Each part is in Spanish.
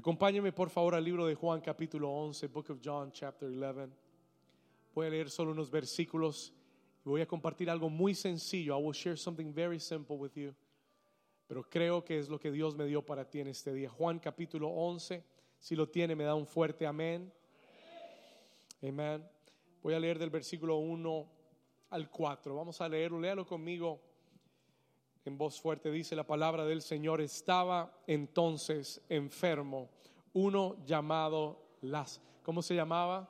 Acompáñeme por favor al libro de Juan capítulo 11, Book of John chapter 11. Voy a leer solo unos versículos y voy a compartir algo muy sencillo. I will share something very simple with you. Pero creo que es lo que Dios me dio para ti en este día. Juan capítulo 11, si lo tiene me da un fuerte amén. Amén. Voy a leer del versículo 1 al 4. Vamos a leerlo, léalo conmigo en voz fuerte. Dice la palabra del Señor, estaba entonces enfermo uno llamado Lázaro. ¿Cómo se llamaba?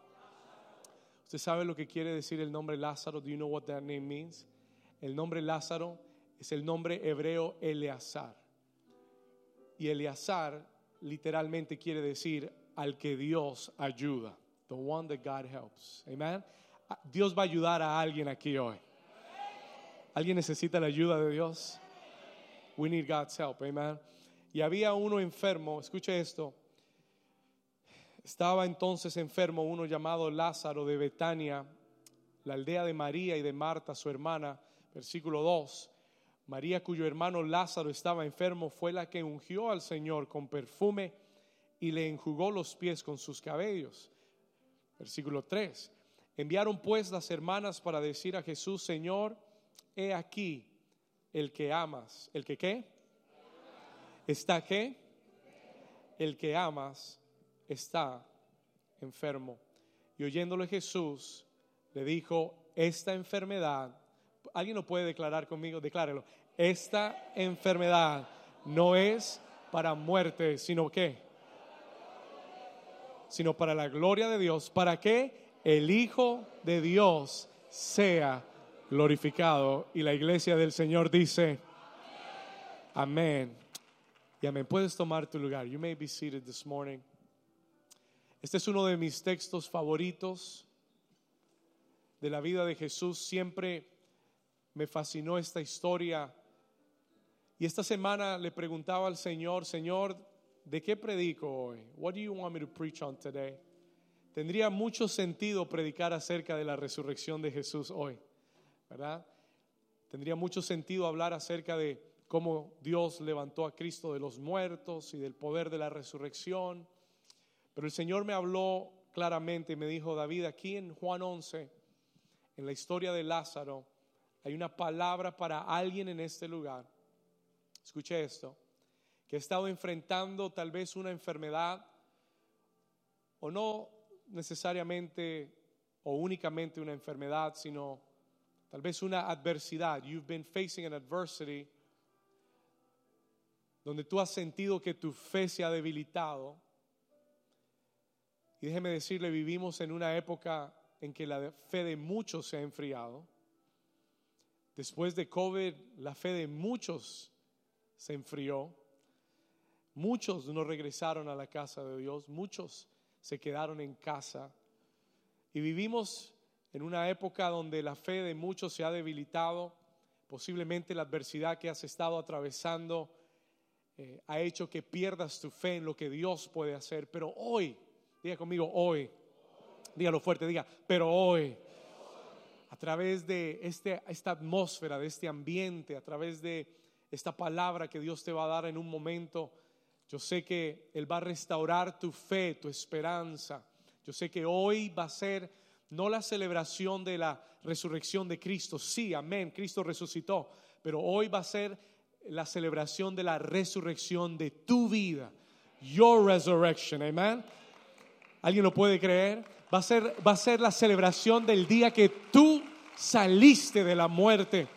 ¿Usted sabe lo que quiere decir el nombre Lázaro? Do you know what that name means? El nombre Lázaro es el nombre hebreo Eleazar. Y Eleazar literalmente quiere decir al que Dios ayuda. The one that God helps. Amen. Dios va a ayudar a alguien aquí hoy. ¿Alguien necesita la ayuda de Dios? We need God's help, amen. Y había uno enfermo, escuche esto. Estaba entonces enfermo uno llamado Lázaro de Betania, la aldea de María y de Marta, su hermana. Versículo 2. María, cuyo hermano Lázaro estaba enfermo, fue la que ungió al Señor con perfume y le enjugó los pies con sus cabellos. Versículo 3. Enviaron pues las hermanas para decir a Jesús, Señor, he aquí el que amas. ¿El que qué? ¿Está qué? El que amas está enfermo. Y oyéndole Jesús, le dijo, esta enfermedad, alguien lo puede declarar conmigo, declárelo, esta enfermedad no es para muerte, sino qué? Sino para la gloria de Dios, para que el Hijo de Dios sea glorificado. Y la iglesia del Señor dice, amén. Y amén. Puedes tomar tu lugar. You may be seated this morning. Este es uno de mis textos favoritos de la vida de Jesús. Siempre me fascinó esta historia. Y esta semana le preguntaba al Señor, Señor, ¿de qué predico hoy? What do you want me to preach on today? Tendría mucho sentido predicar acerca de la resurrección de Jesús hoy. ¿Verdad? Tendría mucho sentido hablar acerca de cómo Dios levantó a Cristo de los muertos y del poder de la resurrección. Pero el Señor me habló claramente y me dijo, David, aquí en Juan 11, en la historia de Lázaro, hay una palabra para alguien en este lugar. Escuche esto, que ha estado enfrentando tal vez una enfermedad o no necesariamente o únicamente una enfermedad, sino tal vez una adversidad. You've been facing an adversity donde tú has sentido que tu fe se ha debilitado. Y déjeme decirle, vivimos en una época en que la fe de muchos se ha enfriado. Después de COVID, la fe de muchos se enfrió. Muchos no regresaron a la casa de Dios, muchos se quedaron en casa. Y vivimos en una época donde la fe de muchos se ha debilitado, posiblemente la adversidad que has estado atravesando eh, ha hecho que pierdas tu fe en lo que Dios puede hacer. Pero hoy, diga conmigo, hoy, dígalo fuerte, diga, pero hoy, a través de este, esta atmósfera, de este ambiente, a través de esta palabra que Dios te va a dar en un momento, yo sé que Él va a restaurar tu fe, tu esperanza. Yo sé que hoy va a ser no la celebración de la resurrección de Cristo. Sí, amén, Cristo resucitó. Pero hoy va a ser la celebración de la resurrección de tu vida. Your resurrection, amén. ¿Alguien lo puede creer? Va a ser, va a ser la celebración del día que tú saliste de la muerte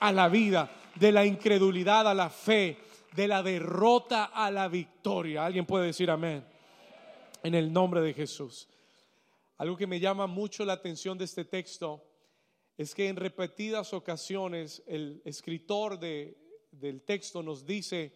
a la vida, de la incredulidad a la fe, de la derrota a la victoria. ¿Alguien puede decir amén? En el nombre de Jesús. Algo que me llama mucho la atención de este texto es que en repetidas ocasiones el escritor del texto nos dice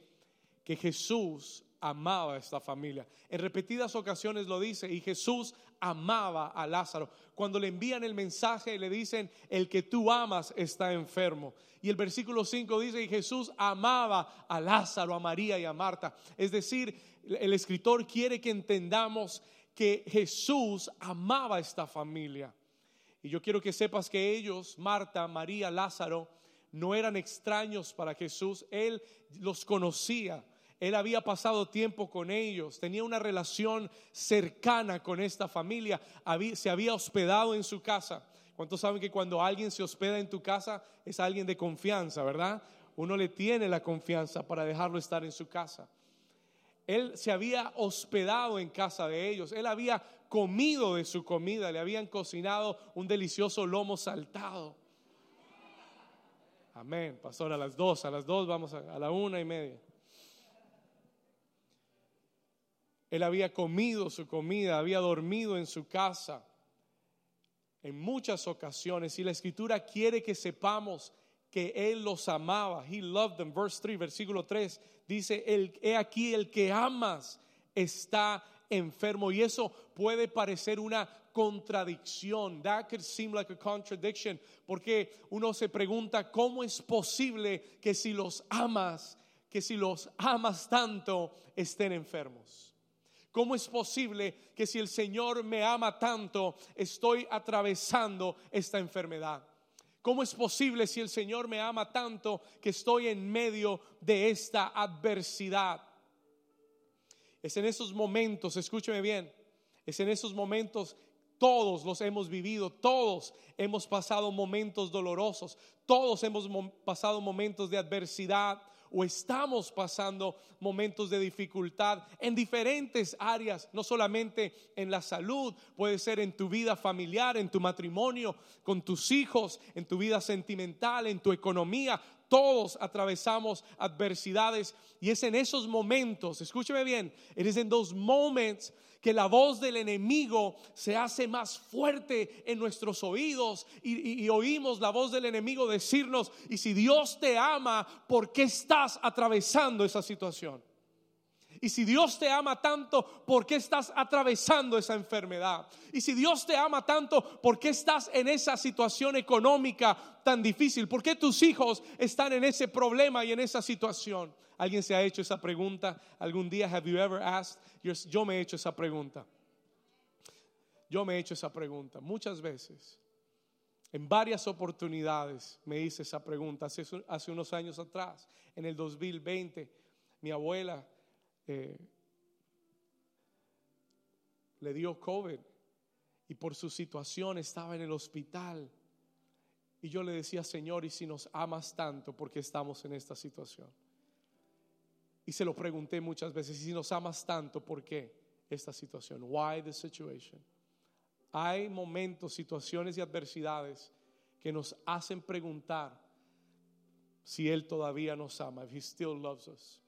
que Jesús amaba a esta familia. En repetidas ocasiones lo dice y Jesús amaba a Lázaro. Cuando le envían el mensaje le dicen, el que tú amas está enfermo. Y el versículo 5 dice, y Jesús amaba a Lázaro, a María y a Marta. Es decir, el escritor quiere que entendamos que Jesús amaba a esta familia. Y yo quiero que sepas que ellos, Marta, María, Lázaro, no eran extraños para Jesús. Él los conocía. Él había pasado tiempo con ellos, tenía una relación cercana con esta familia, se había hospedado en su casa. ¿Cuántos saben que cuando alguien se hospeda en tu casa es alguien de confianza, verdad? Uno le tiene la confianza para dejarlo estar en su casa. Él se había hospedado en casa de ellos, él había comido de su comida, le habían cocinado un delicioso lomo saltado. Amén, pastor, a las dos, a las dos vamos a, a la una y media. Él había comido su comida, había dormido en su casa en muchas ocasiones y la escritura quiere que sepamos que él los amaba. He loved them. Verse 3, versículo 3 dice, el, he aquí el que amas está enfermo y eso puede parecer una contradicción. That could seem like a contradiction porque uno se pregunta cómo es posible que si los amas, que si los amas tanto estén enfermos. ¿Cómo es posible que si el Señor me ama tanto, estoy atravesando esta enfermedad? ¿Cómo es posible si el Señor me ama tanto que estoy en medio de esta adversidad? Es en esos momentos, escúcheme bien, es en esos momentos todos los hemos vivido, todos hemos pasado momentos dolorosos, todos hemos pasado momentos de adversidad, o estamos pasando momentos de dificultad en diferentes áreas, no solamente en la salud, puede ser en tu vida familiar, en tu matrimonio, con tus hijos, en tu vida sentimental, en tu economía. Todos atravesamos adversidades y es en esos momentos, escúcheme bien, it is in those moments que la voz del enemigo se hace más fuerte en nuestros oídos y, oímos la voz del enemigo decirnos, y si Dios te ama, ¿por qué estás atravesando esa situación? Y si Dios te ama tanto, ¿por qué estás atravesando esa enfermedad? Y si Dios te ama tanto, ¿por qué estás en esa situación económica tan difícil? ¿Por qué tus hijos están en ese problema y en esa situación? ¿Alguien se ha hecho esa pregunta algún día? Have you ever asked? Yo me he hecho esa pregunta. Yo me he hecho esa pregunta muchas veces. En varias oportunidades me hice esa pregunta. Hace, unos años atrás, en el 2020, mi abuela eh, le dio COVID y por su situación estaba en el hospital. Y yo le decía, Señor, ¿y si nos amas tanto, porque estamos en esta situación? Y se lo pregunté muchas veces, si nos amas tanto, ¿por qué esta situación? Why the situation? Hay momentos, situaciones y adversidades que nos hacen preguntar si Él todavía nos ama, if He still loves us.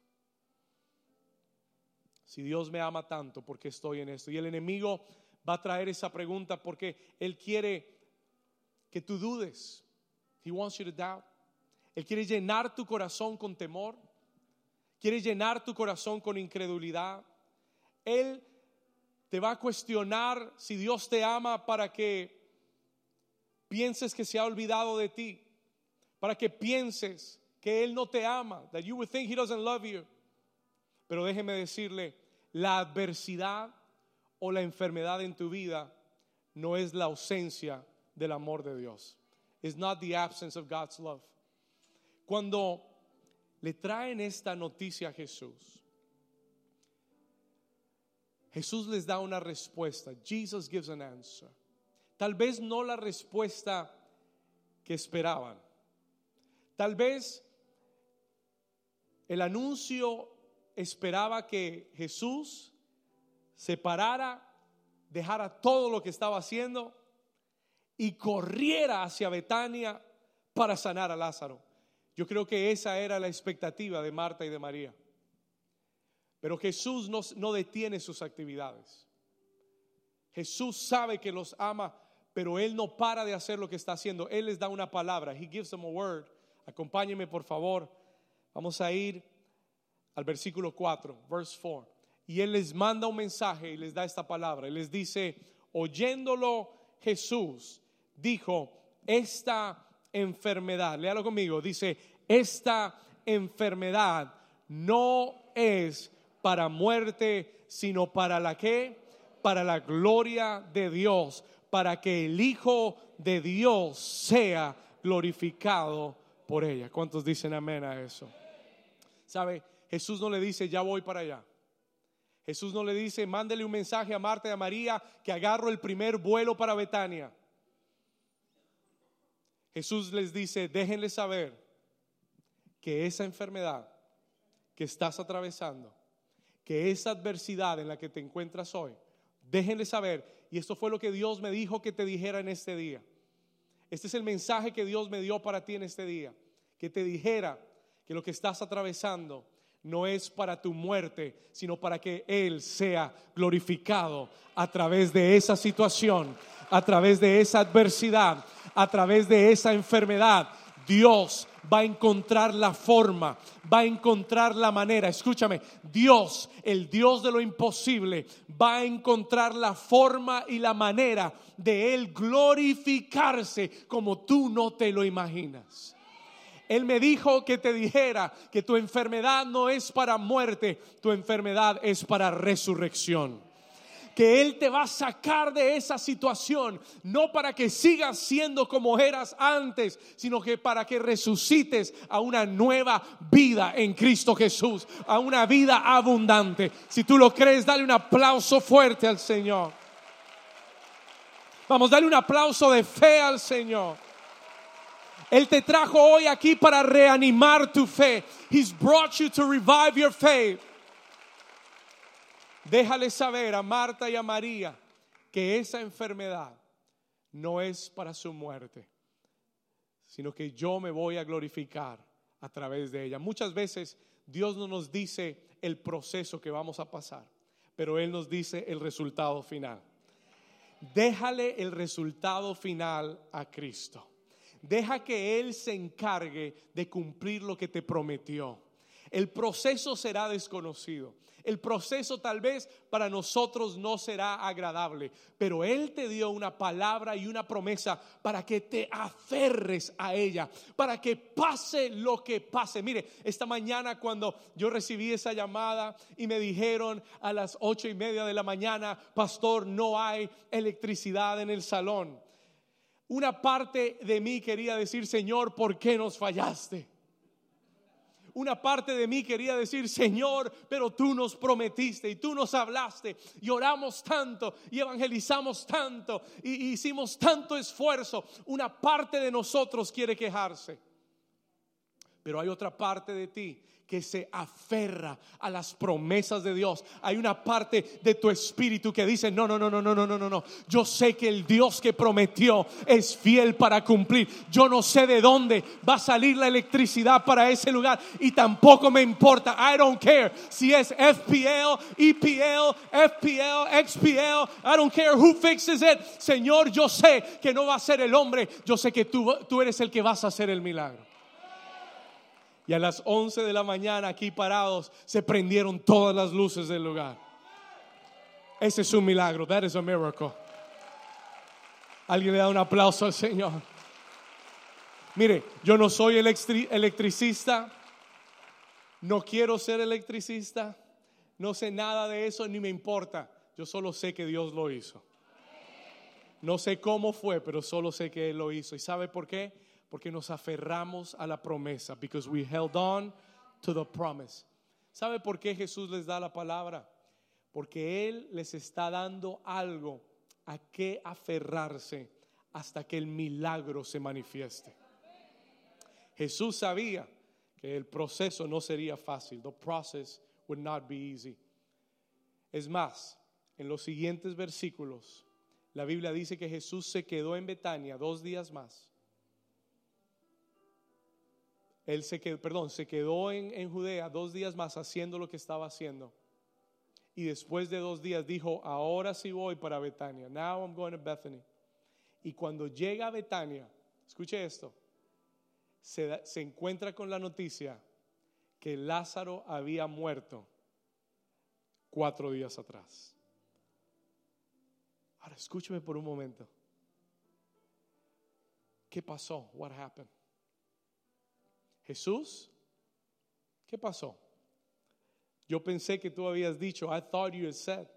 Si Dios me ama tanto, ¿por qué estoy en esto? Y el enemigo va a traer esa pregunta porque Él quiere que tú dudes. He wants you to doubt. Él quiere llenar tu corazón con temor. Quiere llenar tu corazón con incredulidad. Él te va a cuestionar si Dios te ama para que pienses que se ha olvidado de ti, para que pienses que Él no te ama, that you would think He doesn't love you. Pero déjeme decirle, la adversidad o la enfermedad en tu vida no es la ausencia del amor de Dios. It's not the absence of God's love. Cuando le traen esta noticia a Jesús. Jesús les da una respuesta. Jesus gives an answer. Tal vez no la respuesta que esperaban. Tal vez el anuncio esperaba que Jesús se parara, dejara todo lo que estaba haciendo y corriera hacia Betania para sanar a Lázaro. Yo creo que esa era la expectativa de Marta y de María. Pero Jesús no, detiene sus actividades. Jesús sabe que los ama, pero Él no para de hacer lo que está haciendo. Él les da una palabra. He gives them a word. Acompáñenme, por favor. Vamos a ir al versículo 4, verse 4. Y Él les manda un mensaje y les da esta palabra. Él les dice, oyéndolo Jesús, dijo, esta enfermedad, léalo conmigo, dice, esta enfermedad no es para muerte, sino para la que, para la gloria de Dios, para que el Hijo de Dios sea glorificado por ella. ¿Cuántos dicen amén a eso? ¿Sabe? Jesús no le dice, ya voy para allá. Jesús no le dice, mándele un mensaje a Marta y a María que agarro el primer vuelo para Betania. Jesús les dice, déjenle saber que esa enfermedad que estás atravesando, que esa adversidad en la que te encuentras hoy, déjenle saber, y esto fue lo que Dios me dijo que te dijera en este día. Este es el mensaje que Dios me dio para ti en este día, que te dijera que lo que estás atravesando no es para tu muerte, sino para que Él sea glorificado a través de esa situación, a través de esa adversidad, a través de esa enfermedad. Dios va a encontrar la forma, va a encontrar la manera. Escúchame, Dios, el Dios de lo imposible, va a encontrar la forma y la manera de Él glorificarse como tú no te lo imaginas. Él me dijo que te dijera que tu enfermedad no es para muerte, tu enfermedad es para resurrección que Él te va a sacar de esa situación, no para que sigas siendo como eras antes, sino que para que resucites a una nueva vida en Cristo Jesús, a una vida abundante. Si tú lo crees, dale un aplauso fuerte al Señor. Vamos, dale un aplauso de fe al Señor. Él te trajo hoy aquí para reanimar tu fe. He's brought you to revive your faith. Déjale saber a Marta y a María que esa enfermedad no es para su muerte, sino que yo me voy a glorificar a través de ella. Muchas veces Dios no nos dice el proceso que vamos a pasar, pero Él nos dice el resultado final. Déjale el resultado final a Cristo. Deja que Él se encargue de cumplir lo que te prometió. El proceso será desconocido. El proceso tal vez para nosotros no será agradable, pero Él te dio una palabra y una promesa para que te aferres a ella, para que pase lo que pase. Mire, esta mañana cuando yo recibí esa llamada y me dijeron a las ocho y media de la mañana, pastor, no hay electricidad en el salón. Una parte de mí quería decir, Señor, ¿por qué nos fallaste? Una parte de mí quería decir, Señor, pero tú nos prometiste y tú nos hablaste y oramos tanto y evangelizamos tanto y hicimos tanto esfuerzo. Una parte de nosotros quiere quejarse, pero hay otra parte de ti que se aferra a las promesas de Dios. Hay una parte de tu espíritu que dice, no, no, no, no, no, no, no, no. Yo sé que el Dios que prometió es fiel para cumplir. Yo no sé de dónde va a salir la electricidad para ese lugar y tampoco me importa. I don't care si es FPL, EPL, FPL, XPL. I don't care who fixes it. Señor, yo sé que no va a ser el hombre. Yo sé que tú, tú eres el que vas a hacer el milagro. Y a las 11 de la mañana aquí parados se prendieron todas las luces del lugar. Ese es un milagro. That is a miracle. Alguien le da un aplauso al Señor. Mire, yo no soy electricista. No quiero ser electricista. No sé nada de eso ni me importa. Yo solo sé que Dios lo hizo. No sé cómo fue, pero solo sé que Él lo hizo. ¿Y sabe por qué? Porque nos aferramos a la promesa, because we held on to the promise. ¿Sabe por qué Jesús les da la palabra? Porque Él les está dando algo a qué aferrarse hasta que el milagro se manifieste. Jesús sabía que el proceso no sería fácil. The process would not be easy. Es más, en los siguientes versículos, la Biblia dice que Jesús se quedó en Betania dos días más él se quedó, en, Judea dos días más haciendo lo que estaba haciendo. Y después de dos días dijo, ahora sí voy para Betania. Now I'm going to Bethany. Y cuando llega a Betania, escuche esto, se, se encuentra con la noticia que Lázaro había muerto cuatro días atrás. Ahora escúcheme por un momento. ¿Qué pasó? What happened? Jesús, ¿qué pasó? Yo pensé que tú habías dicho, I thought you had said,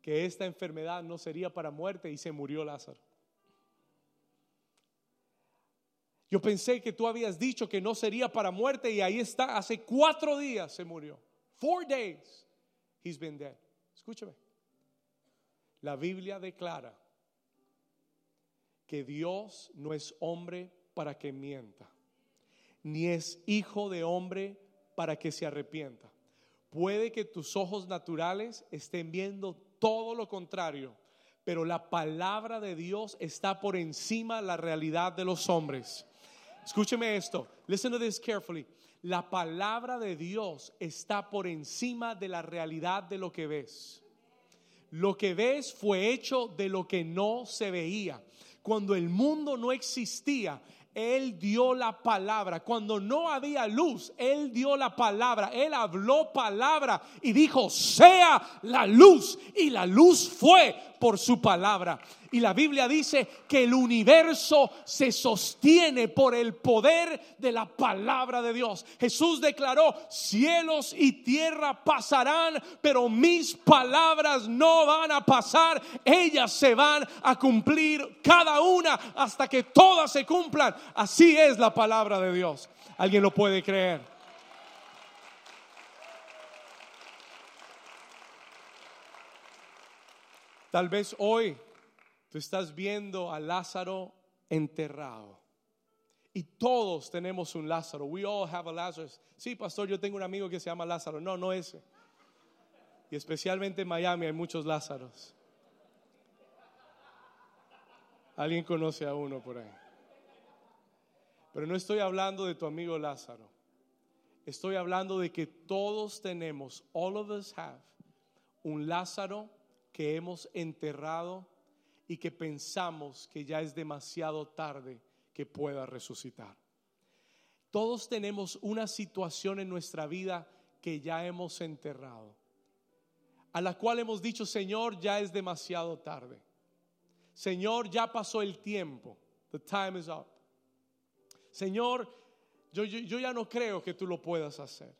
que esta enfermedad no sería para muerte y se murió Lázaro. Yo pensé que tú habías dicho que no sería para muerte y ahí está, hace cuatro días se murió. Four days he's been dead. Escúchame. La Biblia declara que Dios no es hombre para que mienta, ni es hijo de hombre para que se arrepienta. Puede que tus ojos naturales estén viendo todo lo contrario, pero la palabra de Dios está por encima de la realidad de los hombres. Escúcheme esto. Listen to this carefully. La palabra de Dios está por encima de la realidad de lo que ves. Lo que ves fue hecho de lo que no se veía. Cuando el mundo no existía, él dio la palabra. Cuando no había luz, Él dio la palabra. Él habló palabra y dijo, sea la luz. Y la luz fue por su palabra. Y la Biblia dice que el universo se sostiene por el poder de la palabra de Dios. Jesús declaró, cielos y tierra pasarán, pero mis palabras no van a pasar. Ellas se van a cumplir cada una hasta que todas se cumplan. Así es la palabra de Dios. ¿Alguien lo puede creer? Tal vez hoy estás viendo a Lázaro enterrado. Y todos tenemos un Lázaro. We all have a Lazarus. Sí, pastor, yo tengo un amigo que se llama Lázaro. No, no ese. Y especialmente en Miami hay muchos Lázaros. Alguien conoce a uno por ahí. Pero no estoy hablando de tu amigo Lázaro. Estoy hablando de que todos tenemos, all of us have, un Lázaro que hemos enterrado y que pensamos que ya es demasiado tarde que pueda resucitar. Todos tenemos una situación en nuestra vida que ya hemos enterrado, a la cual hemos dicho, Señor, ya es demasiado tarde. Señor, ya pasó el tiempo. The time is up. Señor, yo, yo, yo ya no creo que tú lo puedas hacer.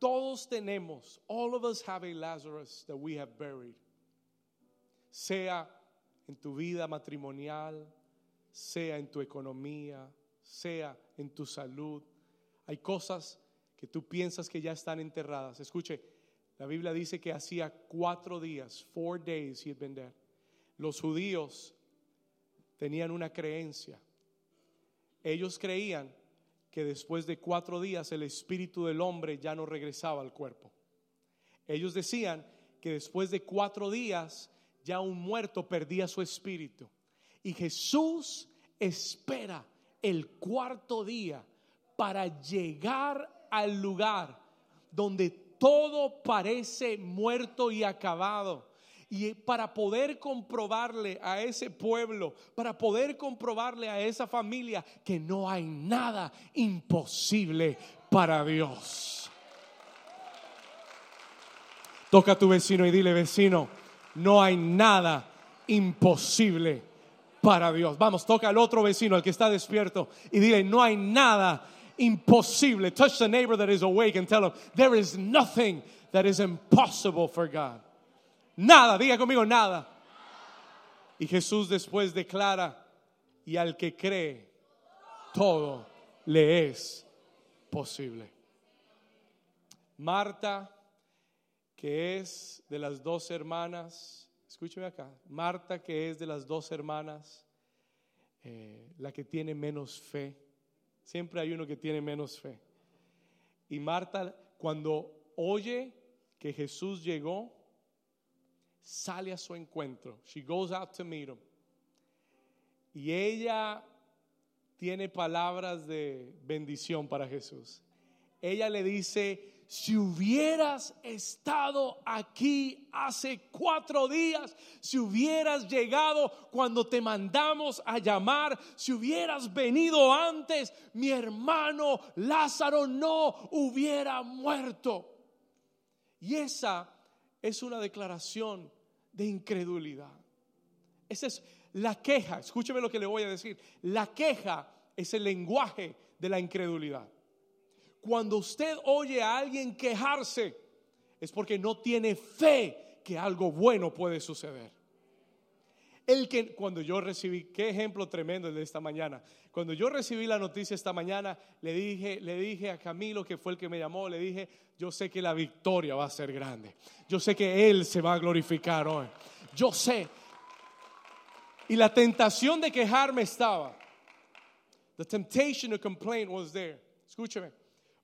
Todos tenemos, all of us have a Lazarus that we have buried. Sea en tu vida matrimonial, sea en tu economía, sea en tu salud. Hay cosas que tú piensas que ya están enterradas. Escuche, la Biblia dice que hacía cuatro días, four days he had been dead. Los judíos tenían una creencia. Ellos creían que después de cuatro días el espíritu del hombre ya no regresaba al cuerpo. Ellos decían que después de cuatro días ya un muerto perdía su espíritu. Y Jesús espera el cuarto día para llegar al lugar donde todo parece muerto y acabado y para poder comprobarle a ese pueblo, para poder comprobarle a esa familia que no hay nada imposible para Dios. Toca a tu vecino y dile, vecino, no hay nada imposible para Dios. Vamos, toca al otro vecino, al que está despierto, y dile, no hay nada imposible. Touch the neighbor that is awake and tell him, there is nothing that is impossible for God. Nada, diga conmigo, nada. Y Jesús después declara, y al que cree, todo le es posible. Marta, que es de las dos hermanas, escúcheme acá, Marta, que es de las dos hermanas, eh, la que tiene menos fe. Siempre hay uno que tiene menos fe. Y Marta, cuando oye que Jesús llegó, sale a su encuentro. She goes out to meet him. Y ella tiene palabras de bendición para Jesús. Ella le dice, si hubieras estado aquí hace cuatro días, si hubieras llegado cuando te mandamos a llamar, si hubieras venido antes, mi hermano Lázaro no hubiera muerto. Y esa es una declaración de incredulidad. Esa es la queja. Escúcheme lo que le voy a decir. La queja es el lenguaje de la incredulidad. Cuando usted oye a alguien quejarse, es porque no tiene fe que algo bueno puede suceder. El que cuando yo recibí, qué ejemplo tremendo el de esta mañana. Cuando yo recibí la noticia esta mañana, le dije, le dije a Camilo, que fue el que me llamó, le dije, yo sé que la victoria va a ser grande. Yo sé que Él se va a glorificar hoy. Yo sé. Y la tentación de quejarme estaba. The temptation to complain was there. Escúcheme.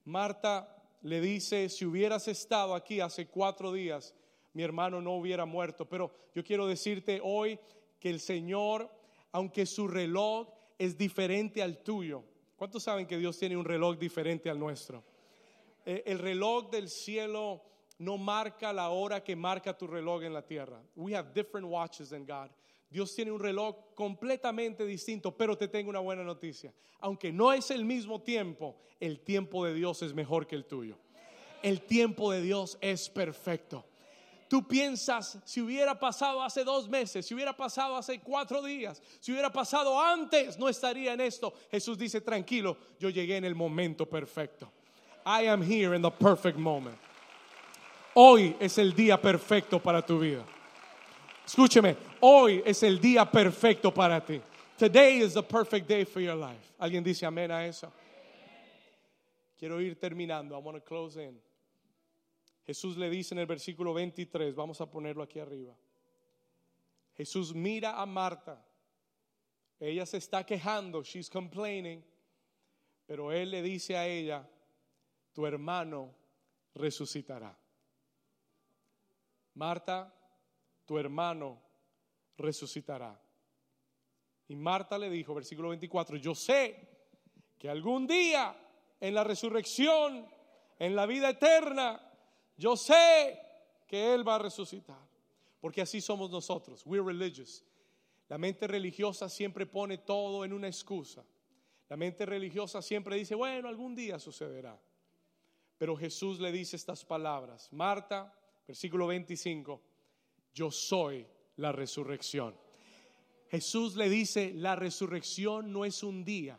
Marta le dice, si hubieras estado aquí hace cuatro días, mi hermano no hubiera muerto. Pero yo quiero decirte hoy que el Señor, aunque su reloj es diferente al tuyo, ¿cuántos saben que Dios tiene un reloj diferente al nuestro? Eh, el reloj del cielo no marca la hora que marca tu reloj en la tierra. We have different watches than God. Dios tiene un reloj completamente distinto, pero te tengo una buena noticia. Aunque no es el mismo tiempo, el tiempo de Dios es mejor que el tuyo. El tiempo de Dios es perfecto. Tú piensas, si hubiera pasado hace dos meses, si hubiera pasado hace cuatro días, si hubiera pasado antes, no estaría en esto. Jesús dice, tranquilo, yo llegué en el momento perfecto. I am here in the perfect moment. Hoy es el día perfecto para tu vida. Escúcheme, hoy es el día perfecto para ti. Today is the perfect day for your life. ¿Alguien dice amén a eso? Quiero ir terminando. I want to close in. Jesús le dice en el versículo 23, vamos a ponerlo aquí arriba. Jesús mira a Marta. Ella se está quejando, she's complaining, pero él le dice a ella, tu hermano resucitará. Marta, tu hermano resucitará. Y Marta le dijo, versículo 24, yo sé que algún día en la resurrección, en la vida eterna, yo sé que Él va a resucitar. Porque así somos nosotros. We're religious. La mente religiosa siempre pone todo en una excusa. La mente religiosa siempre dice, bueno, algún día sucederá. Pero Jesús le dice estas palabras. Marta, versículo 25, yo soy la resurrección. Jesús le dice, la resurrección no es un día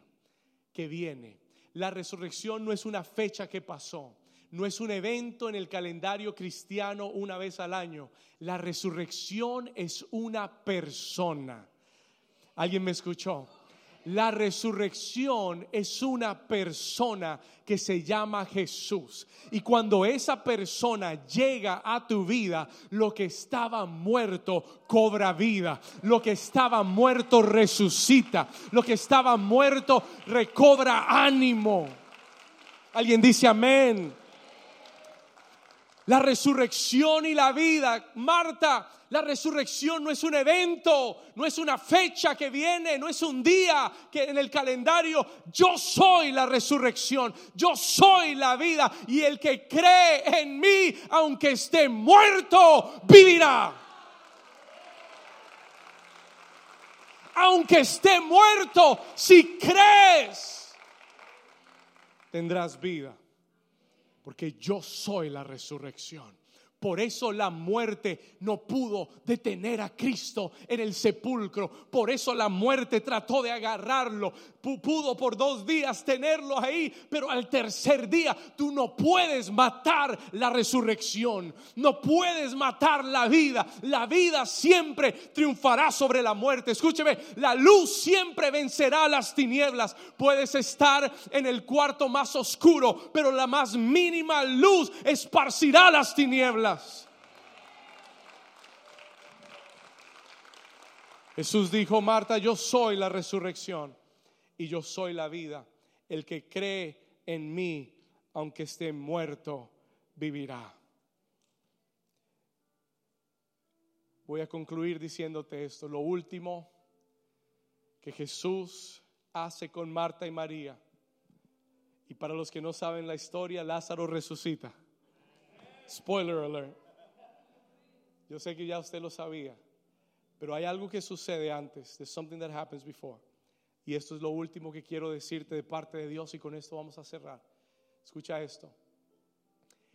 que viene. La resurrección no es una fecha que pasó no es un evento en el calendario cristiano una vez al año. La resurrección es una persona. ¿Alguien me escuchó? La resurrección es una persona que se llama Jesús. Y cuando esa persona llega a tu vida, lo que estaba muerto cobra vida. Lo que estaba muerto resucita. Lo que estaba muerto recobra ánimo. Alguien dice amén. La resurrección y la vida, Marta, la resurrección no es un evento, no es una fecha que viene, no es un día que en el calendario. Yo soy la resurrección, yo soy la vida y el que cree en mí, aunque esté muerto, vivirá. Aunque esté muerto, si crees, tendrás vida porque yo soy la resurrección. Por eso la muerte no pudo detener a Cristo en el sepulcro. Por eso la muerte trató de agarrarlo. Pudo por dos días tenerlo ahí, pero al tercer día tú no puedes matar la resurrección. No puedes matar la vida. La vida siempre triunfará sobre la muerte. Escúcheme, la luz siempre vencerá las tinieblas. Puedes estar en el cuarto más oscuro, pero la más mínima luz esparcirá las tinieblas. Jesús dijo, Marta, yo soy la resurrección y yo soy la vida. El que cree en mí, aunque esté muerto, vivirá. Voy a concluir diciéndote esto. Lo último que Jesús hace con Marta y María. Y para los que no saben la historia, Lázaro resucita. Spoiler alert. Yo sé que ya usted lo sabía, pero hay algo que sucede antes. There's something that happens before. Y esto es lo último que quiero decirte de parte de Dios y con esto vamos a cerrar. Escucha esto.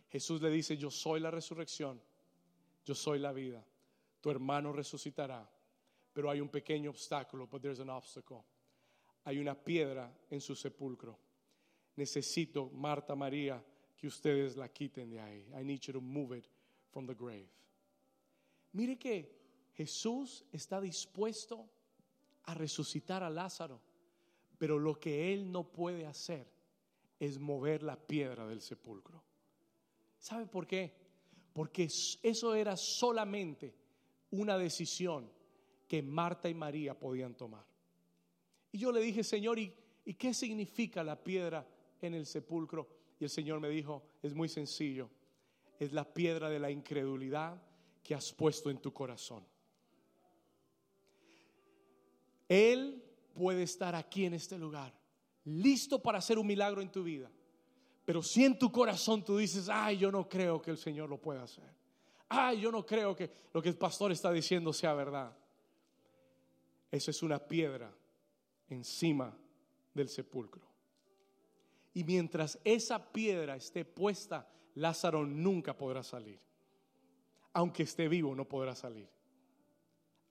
Jesús le dice, yo soy la resurrección, yo soy la vida. Tu hermano resucitará, pero hay un pequeño obstáculo, but there's an obstacle. Hay una piedra en su sepulcro. Necesito, Marta, María, que ustedes la quiten de ahí. I need you to move it from the grave. Mire que Jesús está dispuesto a resucitar a Lázaro, pero lo que él no puede hacer es mover la piedra del sepulcro. ¿Sabe por qué? Porque eso era solamente una decisión que Marta y María podían tomar. Y yo le dije, Señor, ¿y, ¿y qué significa la piedra en el sepulcro? Y el Señor me dijo, es muy sencillo, es la piedra de la incredulidad que has puesto en tu corazón. Él puede estar aquí en este lugar, listo para hacer un milagro en tu vida. Pero si en tu corazón tú dices, ay, yo no creo que el Señor lo pueda hacer. Ay, yo no creo que lo que el pastor está diciendo sea verdad. Eso es una piedra encima del sepulcro. Y mientras esa piedra esté puesta, Lázaro nunca podrá salir. Aunque esté vivo, no podrá salir.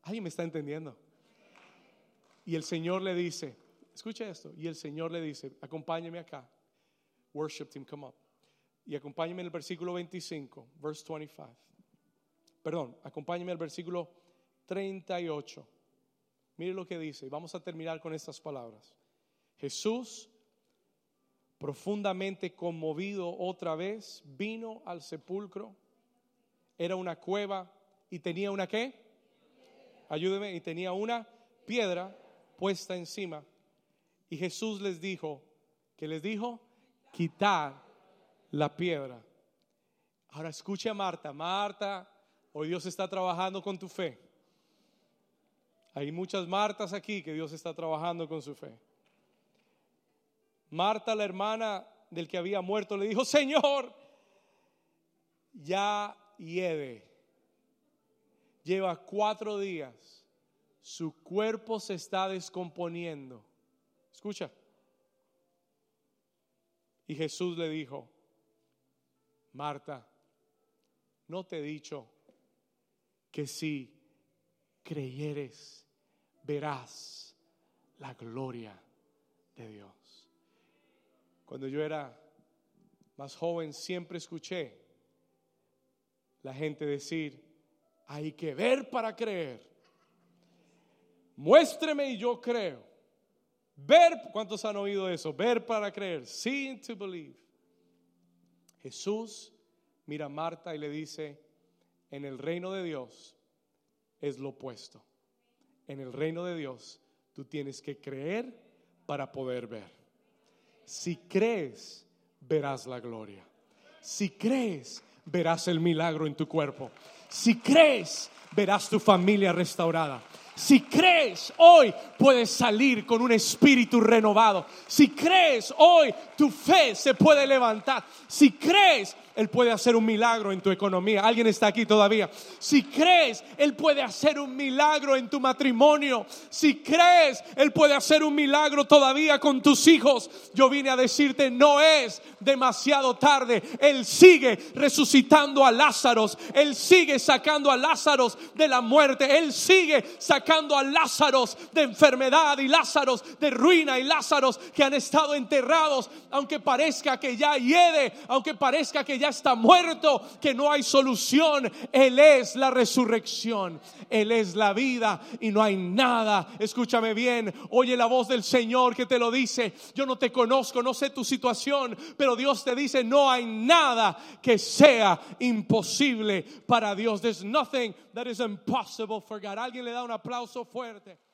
¿Alguien me está entendiendo? Y el Señor le dice, escucha esto, y el Señor le dice, acompáñeme acá. Worship team, come up. Y acompáñeme en el versículo 25, verse 25. Perdón, acompáñeme al versículo 38. Mire lo que dice, vamos a terminar con estas palabras. Jesús, profundamente conmovido otra vez, vino al sepulcro. Era una cueva y tenía una qué? Ayúdeme, y tenía una piedra puesta encima. Y Jesús les dijo, que les dijo? Quitar la piedra. Ahora escuche a Marta, Marta, hoy Dios está trabajando con tu fe. Hay muchas Martas aquí que Dios está trabajando con su fe. Marta, la hermana del que había muerto, le dijo, Señor, ya hiede. Lleva cuatro días. Su cuerpo se está descomponiendo. Escucha. Y Jesús le dijo, Marta, no te he dicho que si creyeres, verás la gloria de Dios. Cuando yo era más joven siempre escuché la gente decir, hay que ver para creer. Muéstreme y yo creo. Ver, ¿cuántos han oído eso? Ver para creer. Seeing to believe. Jesús mira a Marta y le dice, en el reino de Dios es lo opuesto. En el reino de Dios tú tienes que creer para poder ver. Si crees, verás la gloria. Si crees, verás el milagro en tu cuerpo. Si crees, verás tu familia restaurada. Si crees, hoy puedes salir con un espíritu renovado. Si crees, hoy tu fe se puede levantar. Si crees, él puede hacer un milagro en tu economía. ¿Alguien está aquí todavía? Si crees, Él puede hacer un milagro en tu matrimonio. Si crees, Él puede hacer un milagro todavía con tus hijos. Yo vine a decirte, no es demasiado tarde. Él sigue resucitando a Lázaro. Él sigue sacando a Lázaro de la muerte. Él sigue sacando a Lázaro de enfermedad y Lázaro de ruina y Lázaro que han estado enterrados. Aunque parezca que ya hiede, aunque parezca que ya está muerto, que no hay solución. Él es la resurrección, Él es la vida y no hay nada. Escúchame bien, oye la voz del Señor que te lo dice. Yo no te conozco, no sé tu situación, pero Dios te dice, no hay nada que sea imposible para Dios. There's nothing that is impossible for God. Alguien le da un aplauso fuerte.